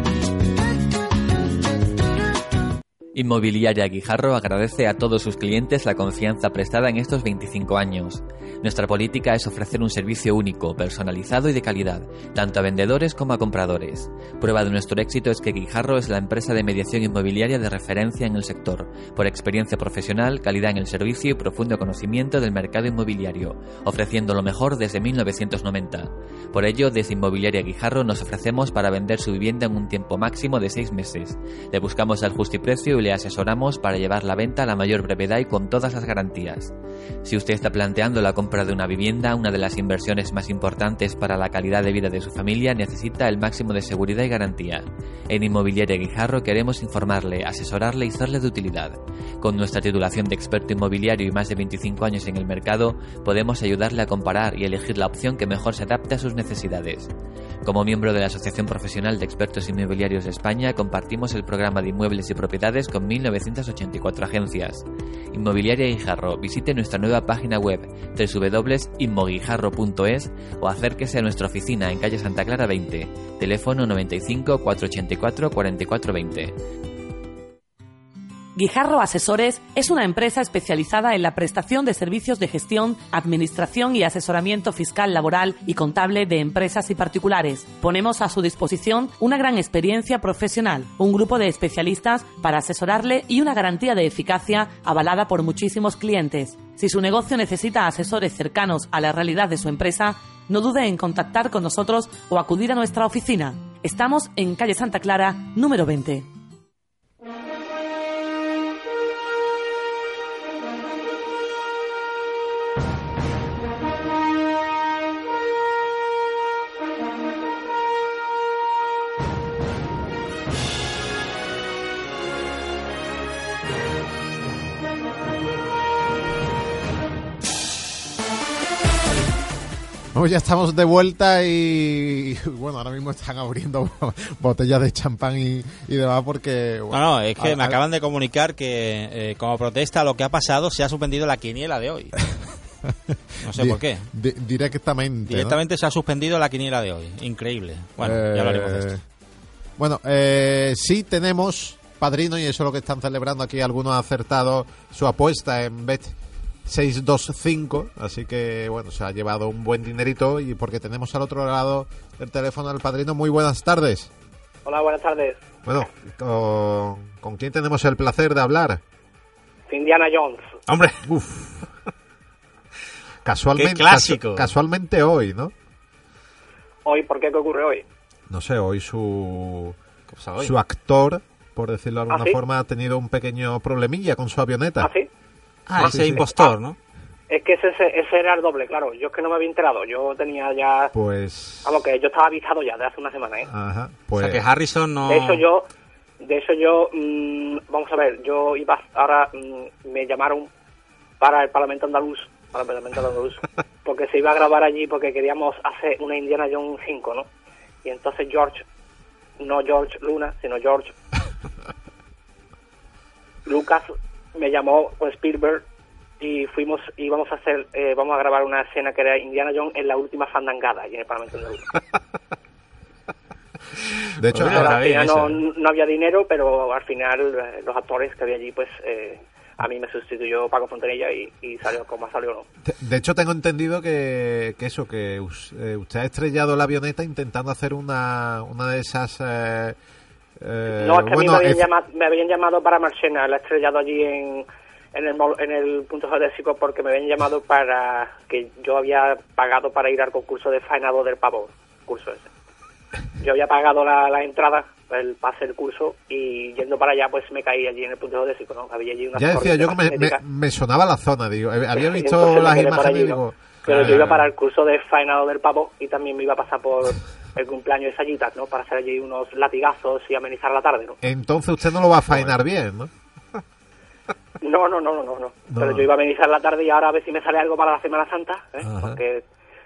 Inmobiliaria Guijarro agradece a todos sus clientes la confianza prestada en estos 25 años. Nuestra política es ofrecer un servicio único, personalizado y de calidad, tanto a vendedores como a compradores. Prueba de nuestro éxito es que Guijarro es la empresa de mediación inmobiliaria de referencia en el sector, por experiencia profesional, calidad en el servicio y profundo conocimiento del mercado inmobiliario, ofreciendo lo mejor desde 1990. Por ello, desde Inmobiliaria Guijarro nos ofrecemos para vender su vivienda en un tiempo máximo de seis meses. Le buscamos al justiprecio y le asesoramos para llevar la venta a la mayor brevedad y con todas las garantías. Si usted está planteando la compra de una vivienda, una de las inversiones más importantes para la calidad de vida de su familia, necesita el máximo de seguridad y garantía. En Inmobiliaria Guijarro queremos informarle, asesorarle y serle de utilidad. Con nuestra titulación de experto inmobiliario y más de 25 años en el mercado, podemos ayudarle a comparar y elegir la opción que mejor se adapte a sus necesidades. Como miembro de la Asociación Profesional de Expertos Inmobiliarios de España, compartimos el programa de inmuebles y propiedades con 1.984 agencias. Inmobiliaria Guijarro, visite nuestra nueva página web www.inmoguijarro.es o acérquese a nuestra oficina en calle Santa Clara 20, teléfono 95 484 4420. Guijarro Asesores es una empresa especializada en la prestación de servicios de gestión, administración y asesoramiento fiscal, laboral y contable de empresas y particulares. Ponemos a su disposición una gran experiencia profesional, un grupo de especialistas para asesorarle y una garantía de eficacia avalada por muchísimos clientes. Si su negocio necesita asesores cercanos a la realidad de su empresa, no dude en contactar con nosotros o acudir a nuestra oficina. Estamos en calle Santa Clara, número 20. Pues ya estamos de vuelta y bueno, ahora mismo están abriendo botellas de champán y, y demás porque... No, bueno, no, es que me acaban de comunicar que eh, como protesta a lo que ha pasado se ha suspendido la quiniela de hoy. No sé di- por qué. di- directamente. ¿no? Directamente se ha suspendido la quiniela de hoy. Increíble. Bueno, ya hablaremos de Eh, esto. Bueno, eh, sí tenemos padrino y eso es lo que están celebrando aquí. Algunos acertados su apuesta en Bet 625. Así que, bueno, se ha llevado un buen dinerito y porque tenemos al otro lado el teléfono del padrino. Muy buenas tardes. Hola, buenas tardes. Bueno, con, ¿con quién tenemos el placer de hablar? Indiana Jones. Hombre, Uf. Casualmente, Qué clásico. casu- casualmente hoy, ¿no? Hoy, ¿por qué? ¿Qué ocurre hoy? No sé, hoy su, su actor, por decirlo de alguna ¿Ah, sí? forma, ha tenido un pequeño problemilla con su avioneta. ¿Ah, sí? Ah, sí, ese sí. impostor, ¿no? Es que ese, ese, ese era el doble, claro. Yo es que no me había enterado. Yo tenía ya... Pues. Vamos, que yo estaba avisado ya de hace una semana, ¿eh? Ajá, O pues. sea que Harrison no... De eso yo... De eso yo... mm, vamos a ver, yo iba... Ahora mm, me llamaron para el Parlamento Andaluz. Para el Parlamento Andaluz. Porque se iba a grabar allí porque queríamos hacer una Indiana Jones 5, ¿no? Y entonces George... No George Luna, sino George... Lucas me llamó o Spielberg y fuimos y vamos a hacer eh, vamos a grabar una escena que era Indiana Jones en la última fandangada y en el Parlamento Andaluz. De hecho, Pues bien no, no había dinero, pero al final eh, los actores que había allí, pues eh, a mí me sustituyó Paco Fontanilla y, y salió como salió, ¿no? de hecho tengo entendido que, que eso, que eh, usted ha estrellado la avioneta intentando hacer una, una de esas. eh, eh, no, es que a mí me habían, llamado, me habían llamado para Marchena, la he estrellado allí en, en, el, en el punto geodésico porque me habían llamado para que yo había pagado para ir al concurso de faenado del pavo, curso ese. Yo había pagado la, la entrada, el pase del curso y yendo para allá pues me caí allí en el punto geodésico, ¿no? Había allí una Ya decía yo que me, me- me sonaba la zona, digo. eh, Había visto las imágenes y allí, ¿no? Pero yo iba para el curso de faenado del pavo y también me iba a pasar por el cumpleaños de Sayitas, ¿no? Para hacer allí unos latigazos y amenizar la tarde, ¿no? Entonces usted no lo va a faenar bien, ¿no? No, no, no, no, no, no. Pero yo iba a amenizar la tarde y ahora a ver si me sale algo para la Semana Santa, ¿eh? Porque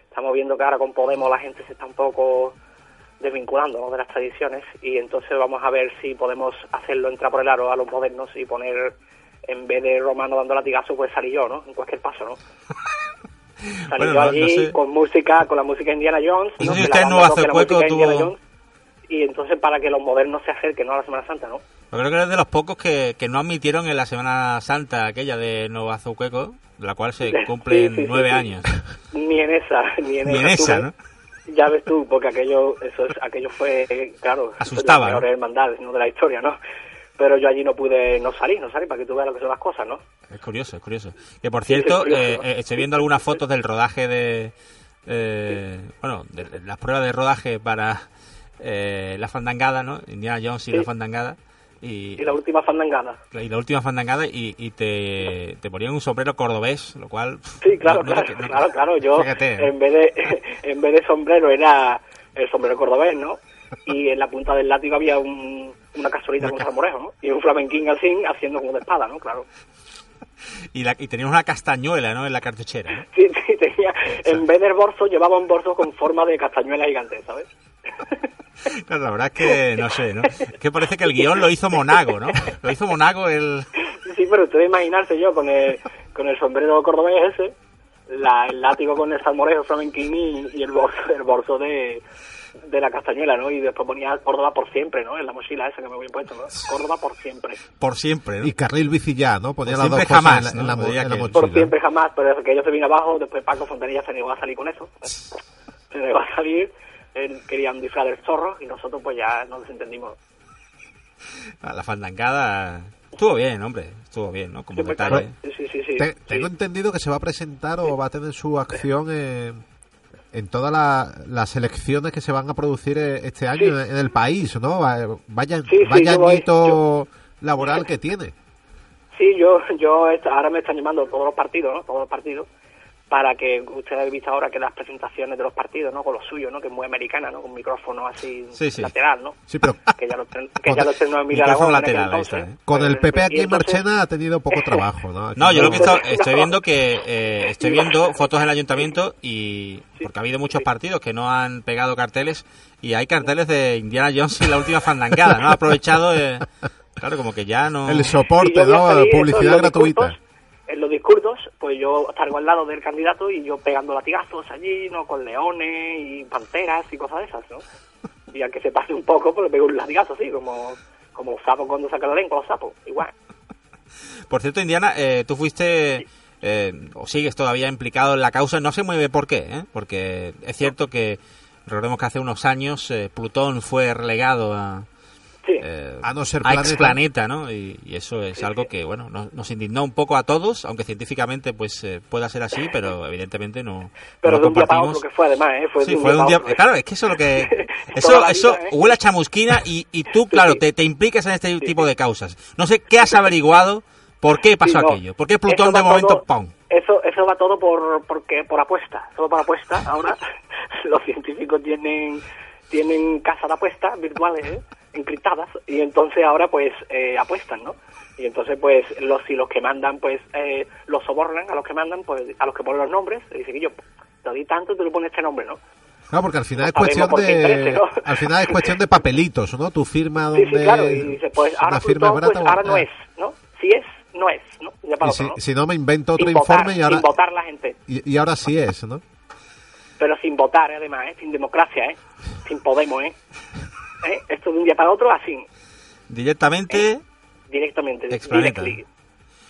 estamos viendo que ahora con Podemos la gente se está un poco desvinculando ¿no? de las tradiciones y entonces vamos a ver si podemos hacerlo entrar por el aro a los modernos y poner en vez de Romano dando latigazo pues salí yo, ¿no? En cualquier paso, ¿no? Salí Bueno, yo no- allí no sé. con música, con la música Indiana Jones. No si usted Y entonces para que los modernos se acerquen ¿no? a la Semana Santa, ¿no? Yo creo que eres de los pocos que, que no admitieron en la Semana Santa aquella de Azuqueco, de la cual se cumplen sí, sí, nueve sí. años. Ni en esa, ni en Ni en esa. ¿no? Ya ves tú, porque aquello, eso es, aquello fue, claro, Asustaba, las ¿no? hermandades ¿no? de la historia, ¿no? Pero yo allí no pude, no salí, no salí, para que tú veas lo que son las cosas, ¿no? Es curioso, es curioso. Que por Sí, cierto, es curioso. eh, eh, estoy viendo algunas fotos del rodaje de. eh, bueno, de, de las pruebas de rodaje para eh, la fandangada, ¿no? Indiana Jones y Sí. la fandangada. Y, Y la última fandangada. y la última fandangada y, y te, te ponían un sombrero cordobés, lo cual... Sí, claro, no- no claro, te- claro, claro, yo Fíjate, en vez de en vez de sombrero era el sombrero cordobés, ¿no? Y en la punta del látigo había un, una cazuelita con salmorejo, ¿no? Y un flamenquín así haciendo como de espada, ¿no? Claro. y, la, y tenías una castañuela, ¿no? En la cartuchera. ¿no? Sí, sí, tenía, en vez del bolso llevaba un bolso con forma de castañuela gigante, ¿sabes? Claro, la verdad es que no sé, ¿no? Que parece que el guion lo hizo Monago, ¿no? Lo hizo Monago el... Sí, pero ustedes imaginarse yo con el, con el sombrero cordobés ese, la, el látigo con el salmorejo flamenquín y, y el bolso, el bolso de, de la castañuela, ¿no? Y después ponía Córdoba por siempre, ¿no? En la mochila esa que me había puesto, ¿no? Córdoba por siempre. Por siempre, ¿no? Y carril bici ya, ¿no? Ponía Por las dos siempre cosas jamás, en la, en ¿no? la Podía en la mochila. Por siempre jamás, pero que yo se vino abajo, después Paco Fontanilla se negó a salir con eso. Se negó a salir, él quería un disfraz del zorro y nosotros pues ya nos desentendimos. Ah, La fandangada estuvo bien, hombre. Estuvo bien, ¿no? Como Sí, detalle. Sí, sí, sí. Te- sí. Tengo entendido que se va a presentar o va a tener su acción en, en todas la- las elecciones que se van a producir eh, este año Sí. en, en el país, ¿no? Va- Vaya, Sí, sí, vaya añito laboral que tiene. Sí, yo, yo ahora me están llamando todos los partidos, ¿no? Todos los partidos, para que ustedes han visto ahora que las presentaciones de los partidos, ¿no? Con lo suyo, ¿no? Que es muy americana, ¿no? Con micrófono así Sí, sí. lateral, ¿no? Sí, pero Que ya lo, ten- que ya lo tengo en mi Micrófono Aragón en aquel lateral, ahí entonces. está, ¿eh? con el PP aquí en entonces- Marchena ha tenido poco trabajo, ¿no? Aquí No, yo lo que he estado- No. estoy viendo que eh, estoy viendo fotos del ayuntamiento y porque ha habido muchos partidos que no han pegado carteles y hay carteles de Indiana Jones y la última fandangada, ¿no? Ha aprovechado, eh, claro, como que ya no. El soporte, ¿no? en Publicidad gratuita. En los discursos, pues yo salgo al lado del candidato y yo pegando latigazos allí, ¿no? Con leones y panteras y cosas de esas, ¿no? Y al que se pase un poco, pues le pego un latigazo así, como, como los sapos cuando sacan la lengua, los sapos, igual. Por cierto, Indiana, eh, tú fuiste eh, o sigues todavía implicado en la causa, no se mueve por qué, ¿eh? Porque es cierto que recordemos que hace unos años eh, Plutón fue relegado a Sí, eh, A no ser a planeta. ¿no? Y, y eso es algo que, bueno, nos, nos indignó un poco a todos, aunque científicamente pues eh, pueda ser así, pero evidentemente no, no pero lo de un día para compartimos. otro que fue además, ¿eh? Fue Sí, de un fue día un día. Claro, es que eso es lo que. Eso, eso vida, ¿eh? huele a chamusquina y, y tú, claro, te, te implicas en este tipo de causas. No sé qué has averiguado, por qué pasó Sí, no. aquello, por qué Plutón de momento, todo- ¡pum! Eso, eso va todo por, porque, por apuesta, todo por apuesta. Ahora los científicos tienen, tienen casas de apuestas virtuales, ¿eh? Encriptadas, y entonces ahora pues eh, apuestan, ¿no? Y entonces pues los si los que mandan pues eh, los sobornan a los que mandan, pues a los que ponen los nombres, le dicen que yo te doy tanto y tú le pones este nombre, ¿no? No, porque al final No es cuestión de interese, ¿no? al final es cuestión de papelitos, ¿no? Tu firma donde sí, claro, y dice pues una ahora firma Plutón, pues ahora no ah, es, ¿no? Si es, no es, ¿no? Ya para Y si, ¿no? si no me invento otro Sin votar, informe y ahora sin votar la gente. y, y ahora sí es, ¿no? pero sin votar, ¿eh? además, ¿eh? sin democracia, ¿eh? sin Podemos, ¿eh? ¿Eh? Esto de un día para otro, así, Directamente. directamente. Explaneta.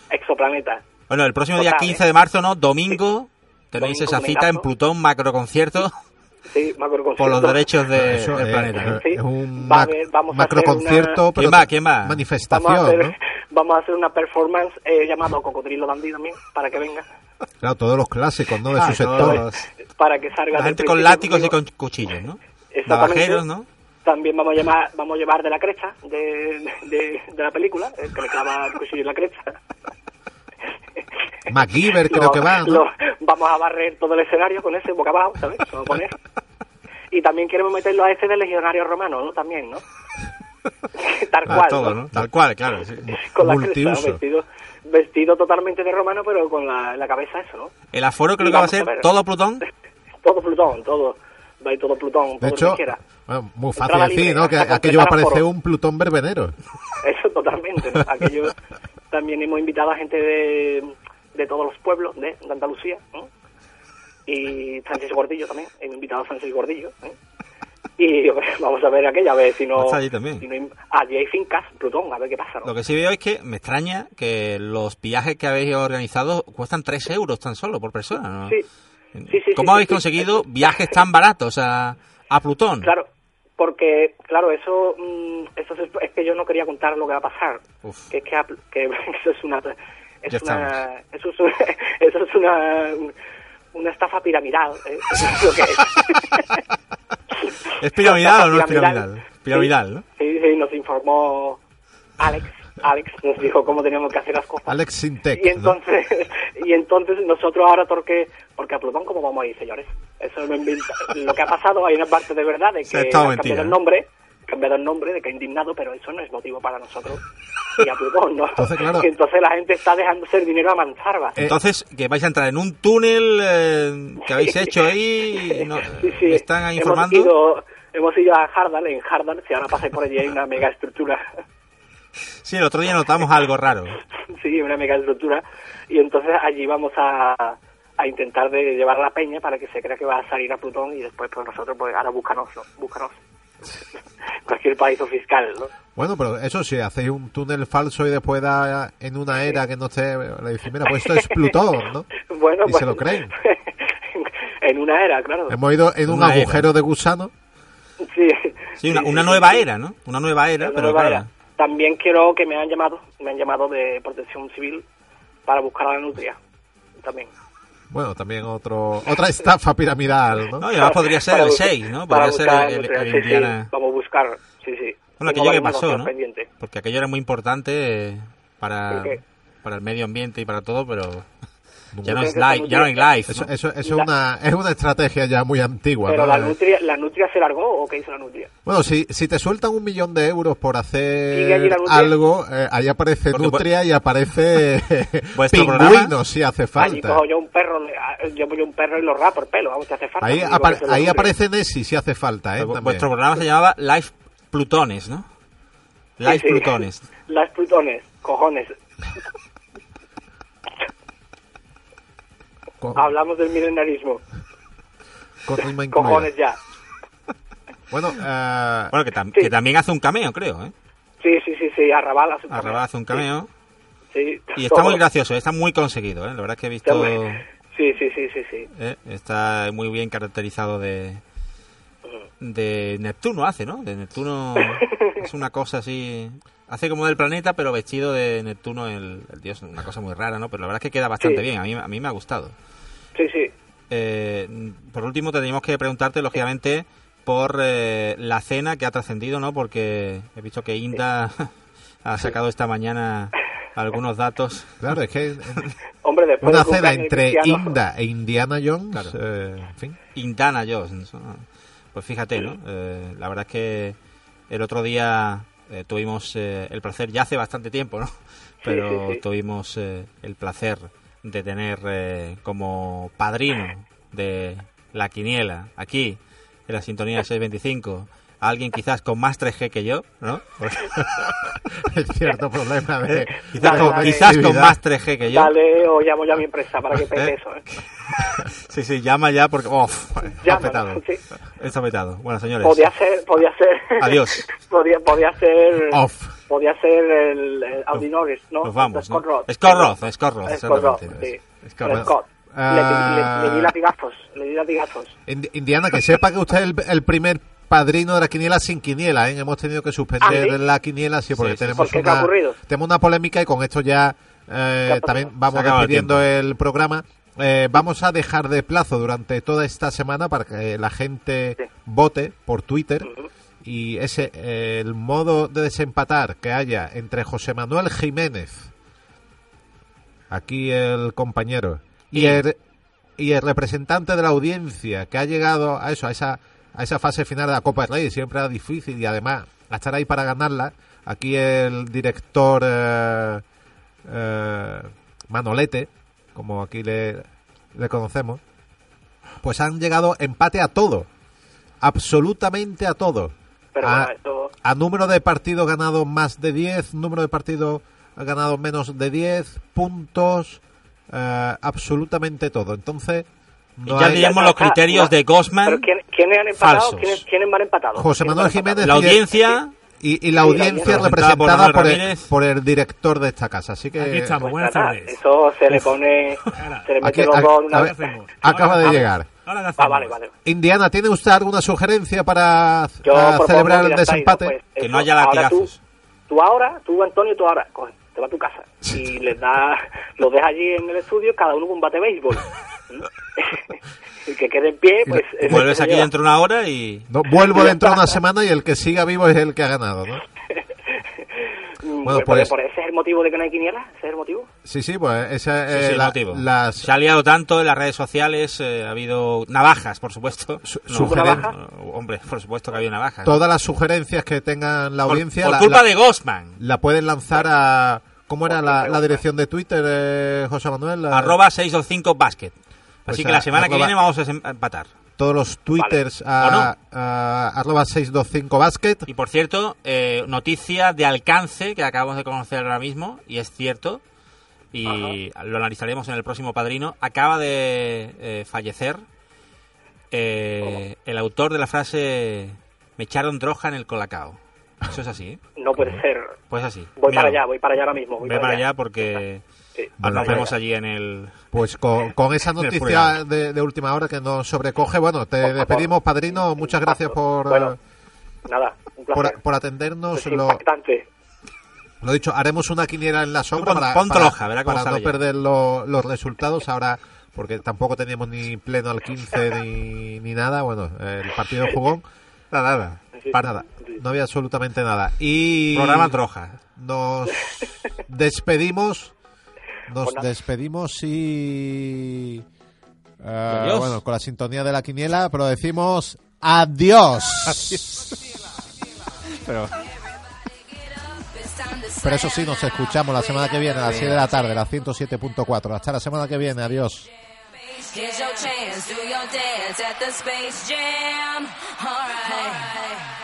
Exoplaneta. Bueno, el próximo día Total, 15 ¿eh? de marzo, ¿no? Domingo. Tenéis Domingo, esa cita en. Plutón macroconcierto Sí, macroconcierto. por los derechos de- Eso del es, planeta. eh, Sí. es un Va macroconcierto, una- ¿Quién va? ¿Quién va? Vamos a, manifestación, hacer, ¿no? vamos a hacer una performance eh, llamado Cocodrilo Dandy también, para que venga, Claro, todos los clásicos, ¿no? De Ah, su todos sector. los- para que salga... La gente con látigos y con cuchillos, ¿no? Navajeros, ¿no? También vamos a llamar, vamos a llevar de la cresta de, de, de la película, el que le clava el cuchillo en la cresta. MacGyver creo Lo- que va, ¿no? lo- vamos a barrer todo el escenario con ese boca abajo, ¿sabes? Va a poner. Y también queremos meterlo a ese de legionario romano, ¿no? También, ¿no? Tal Ah, cual, todo, ¿no? ¿no? Tal cual, claro. sí. Con la cresta, vestido, vestido totalmente de romano, pero con la, la cabeza eso, ¿no? El aforo creo Y que va a ser todo Plutón. Todo Plutón, todo. Va a ir todo Plutón, De hecho, bueno, muy fácil decir, libre, ¿no? Que aquello va a parecer un Plutón verbenero. Eso totalmente, ¿no? Aquello también hemos invitado a gente de, de todos los pueblos de, de Andalucía, ¿no? y Francis Gordillo también, he invitado a Francis Gordillo. ¿eh? Y vamos a ver aquella, a ver si no... Allí también. si no hay- allí hay fincas, Plutón, a ver qué pasa. ¿no? Lo que sí veo es que me extraña que los viajes que habéis organizado cuestan 3 euros tan solo por persona, ¿no? Sí, sí, sí. ¿Cómo sí, habéis conseguido viajes tan baratos a, a Plutón? Claro, porque, claro, eso, mm, eso es, que yo no quería contar lo que va a pasar. Uf. Que es que, eso es una... Es una eso es, una- eso es una, una estafa piramidal. ¿eh? Eso es lo que es. ¿Es piramidal o no es Piramidal. piramidal? Piramidal, ¿no? Sí, sí, nos informó Alex. Alex nos dijo cómo teníamos que hacer las cosas. Alex Sintec, Y ¿no? entonces, y entonces nosotros ahora, porque, porque a Plutón, ¿cómo vamos a ir, señores? Eso me inventa. Lo que ha pasado, hay una parte de verdad de que cambiado el ¿no? nombre, cambiado el nombre, de que ha indignado, pero eso no es motivo para nosotros y a Plutón, ¿no? Entonces, claro. Y entonces la gente está dejándose el dinero a manzarva. Entonces, que vais a entrar en un túnel eh, que habéis hecho ahí, y no- Sí, sí. están ahí informando. Hemos ido, hemos ido a Hardal, en Hardal, si ahora pasáis por allí hay una mega estructura. Sí, el otro día notamos algo raro. sí, una mega estructura. Y entonces allí vamos a, a intentar de llevar la peña para que se crea que va a salir a Plutón y después pues nosotros pues ahora búscanos, ¿no? búscanos. Cualquier país o fiscal, ¿no? Bueno, pero eso sí, hacéis un túnel falso y después da en una era que no esté, le decís, mira, pues esto es Plutón, ¿no? Bueno, Y pues, se lo creen. en una era, claro. Hemos ido en un Una era. agujero de gusano. Sí, Sí, una, nueva era, ¿no? Una nueva era, Una pero nueva claro. era. También quiero que me han llamado, me han llamado de Protección Civil para buscar a la nutria. También. Bueno, también otro otra estafa piramidal, ¿no? No, y además podría ser Para el buscar- 6, ¿no? Podría ser el, el- nutria, el sí, sí, Indiana. vamos a buscar, sí, sí. Bueno, aquello que pasó, ¿no? Porque aquello era muy importante eh, para, para el medio ambiente y para todo, pero ya no es live, ya no hay nutria- live. Eso, ¿no? eso, eso es, una, es una estrategia ya muy antigua, Pero ¿no? la nutria, ¿la nutria se largó o qué hizo la nutria? Bueno, si, si te sueltan un millón de euros por ¿Sigue allí hacer algo, eh, ahí aparece Porque Nutria y aparece pingüino programa- si hace Allí falta. cojo yo un perro, yo yo un perro y lo rapo el pelo, vamos, si hace falta. Ahí, no apa- aparece Nessie si hace falta, ¿eh? También. Vuestro programa se llamaba Live Plutones, ¿no? Live Sí, sí. Plutones. Las plutones, cojones. Con- Hablamos del milenarismo. con rima incluida. Cojones ya. Bueno, eh, Bueno, que, tam- Sí. que también hace un cameo, creo, ¿eh? Sí, sí, sí, sí, Arrabal hace un cameo. Arrabal hace un cameo. Sí, Y está muy gracioso, está muy conseguido, ¿eh? La verdad es que he Está visto... muy- Sí, sí, sí, sí, sí. ¿eh? Está muy bien caracterizado de... De Neptuno hace, ¿no? De Neptuno es una cosa así... Hace como del planeta, pero vestido de Neptuno, el, el dios. Una cosa muy rara, ¿no? Pero la verdad es que queda bastante Sí. bien. A mí, a mí me ha gustado. Sí, sí. Eh, por último, tendríamos que preguntarte, lógicamente, por eh, la cena que ha trascendido, ¿no? Porque he visto que Inda ha sacado esta mañana algunos datos. claro, es que Hombre, después una cena entre cristiano- Inda e Indiana Jones, Claro. eh, en fin. Indana Jones. Pues fíjate, ¿no? Eh, la verdad es que el otro día eh, tuvimos eh, el placer, ya hace bastante tiempo, ¿no? Pero sí, sí. tuvimos eh, el placer de tener eh, como padrino de la quiniela aquí, en la sintonía 625, a alguien quizás con más 3G que yo, ¿no? Hay cierto problema de, quizás, Dale, con, dale. quizás con más 3G que yo. Dale o llamo ya a mi empresa para que pegue ¿Eh? eso. ¿eh? Sí, sí, llama ya porque... Está Llama, petado. sí. Está petado. Bueno, señores. Podía ser, podía ser. Adiós. podía, podía ser. Off. Podía ser el, el Audi Norris, ¿no? Nos vamos. Scott Roth. Scott Roth, Scott Roth, Scott Roth, sí. Scott Roth. Ah. Le, le- le di latigazos, le di latigazos. Indi- Indiana, que sepa que usted es el, el primer padrino de la quiniela sin quiniela, ¿eh? Hemos tenido que suspender ¿Ah, sí? la quiniela, sí, porque Sí, sí. tenemos ¿Por qué? ¿Qué ha una, tenemos una polémica y con esto ya eh, también vamos el despidiendo el, programa. Eh, vamos a dejar de plazo durante toda esta semana para que la gente Sí. vote por Twitter y ese eh, el modo de desempatar que haya entre José Manuel Jiménez, aquí el compañero, y Y- el, y el representante de la audiencia que ha llegado a eso, a esa, a esa fase final de la Copa del Rey, siempre era difícil y además a estar ahí para ganarla. Aquí el director eh, eh, Manolete, como aquí le, le conocemos, pues han llegado empate a todo, absolutamente a todo. Pero a, bueno, esto. a número de partidos ganados más de 10, número de partidos ganados menos de 10, puntos, eh, absolutamente todo. Entonces, No ya teníamos los criterios de Gosman. ¿Pero quién, quiénes han empatado? falsos. ¿Quiénes, quiénes van empatados? José ¿Quiénes Manuel? Jiménez La audiencia y, y la Sí, audiencia audiencia representada por por el, por el director de esta casa. Así que Aquí estamos, Pues buenas nada, tardes. Eso se le pone... Se le mete los dos una vez. acaba de llegar. Ahora Ah, vale, vale. Indiana, ¿tiene usted alguna sugerencia para celebrar el desempate? pues, Que eso, no haya latigazos. Tú, tú ahora, tú Antonio, tú ahora, coge, te vas a tu casa y les da, los dejas allí en el estudio, cada uno con un bate de béisbol. el que quede en pie, pues... es el Vuelves aquí lleva. dentro de una hora y... No, vuelvo dentro de una semana y el que siga vivo es el que ha ganado, ¿no? Mm, Bueno, por- pues- por ese es el motivo de que no hay quiniela, ese es el motivo. Sí, sí, pues Sí, es sí, el la- motivo. las Se ha liado tanto en las redes sociales, eh, ha habido navajas, por supuesto. Su- No, sugeren- ¿Navaja? no, hombre, por supuesto que había navajas. todas las sugerencias que tengan la por, audiencia por la, culpa la- de Gosman. la pueden lanzar a ¿cómo era Por la, la dirección de Twitter, eh, José Manuel? Arroba 625 basket. Pues Así a- que la semana que viene vamos a em- empatar. todos los twitters ¿O a, a- arroba 625 basket. Y por cierto, eh, noticia de alcance que acabamos de conocer ahora mismo, y es cierto, y lo analizaremos en el próximo padrino. Acaba de eh, fallecer eh, el autor de la frase Me echaron droga en el colacao. Eso es así, ¿eh? No puede ser. Pues así. Voy Míralo. para allá, voy para allá ahora mismo. Voy Ve para allá porque Sí, nos vemos allí en el... Pues con, con esa noticia de, de última hora que nos sobrecoge, bueno, te despedimos, padrino. Muchas gracias por, Bueno, eh, Nada, un placer. por, por atendernos. Es Lo, lo dicho, haremos una quiniela en la sombra Pon- para, ponte para- cómo para no ya. perder lo- los resultados ahora, porque tampoco teníamos ni pleno al 15 ni, ni nada. Bueno, el partido jugó. Nada, nada. Sí. Para nada. No había absolutamente nada. Y Programa Troja. nos despedimos. Nos despedimos y. Adiós. bueno, con la sintonía de la quiniela, pero decimos adiós. Pero... Pero eso sí, nos escuchamos la semana que viene a las 7 de la tarde, la 107.4. Hasta la semana que viene, adiós. Here's your chance, do your dance at the Space Jam. Alright.